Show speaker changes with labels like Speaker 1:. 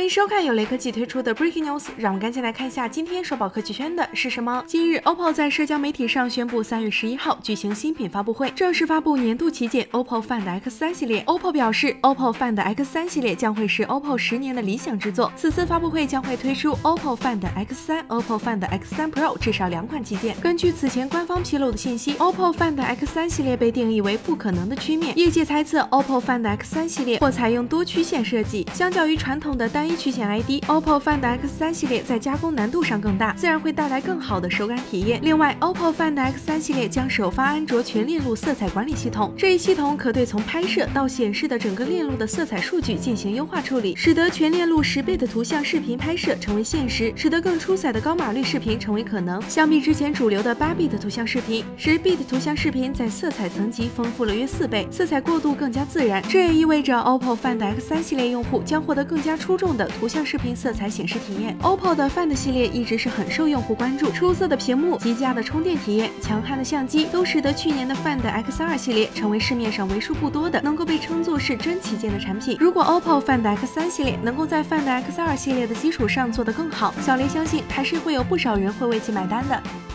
Speaker 1: 欢迎收看由雷科技推出的 Breaking News，让我们赶紧来看一下今天首宝科技圈的是什么。近日，OPPO 在社交媒体上宣布，三月十一号举行新品发布会，正式发布年度旗舰 OPPO Find X3 系列。OPPO 表示，OPPO Find X3 系列将会是 OPPO 十年的理想之作。此次发布会将会推出 OPPO Find X3、OPPO Find X3 Pro 至少两款旗舰。根据此前官方披露的信息，OPPO Find X3 系列被定义为不可能的曲面。业界猜测，OPPO Find X3 系列或采用多曲线设计，相较于传统的单一曲线 ID，OPPO Find X3 系列在加工难度上更大，自然会带来更好的手感体验。另外，OPPO Find X3 系列将首发安卓全链路色彩管理系统，这一系统可对从拍摄到显示的整个链路的色彩数据进行优化处理，使得全链路十倍的图像视频拍摄成为现实，使得更出彩的高码率视频成为可能。相比之前主流的八 B 的图像视频，十 B 的图像视频在色彩层级丰富了约四倍，色彩过渡更加自然。这也意味着 OPPO Find X3 系列用户将获得更加出众的的图像视频色彩显示体验。OPPO 的 Find 系列一直是很受用户关注，出色的屏幕、极佳的充电体验、强悍的相机，都使得去年的 Find X2 系列成为市面上为数不多的能够被称作是真旗舰的产品。如果 OPPO Find X3 系列能够在 Find X2 系列的基础上做得更好，小雷相信还是会有不少人会为其买单的。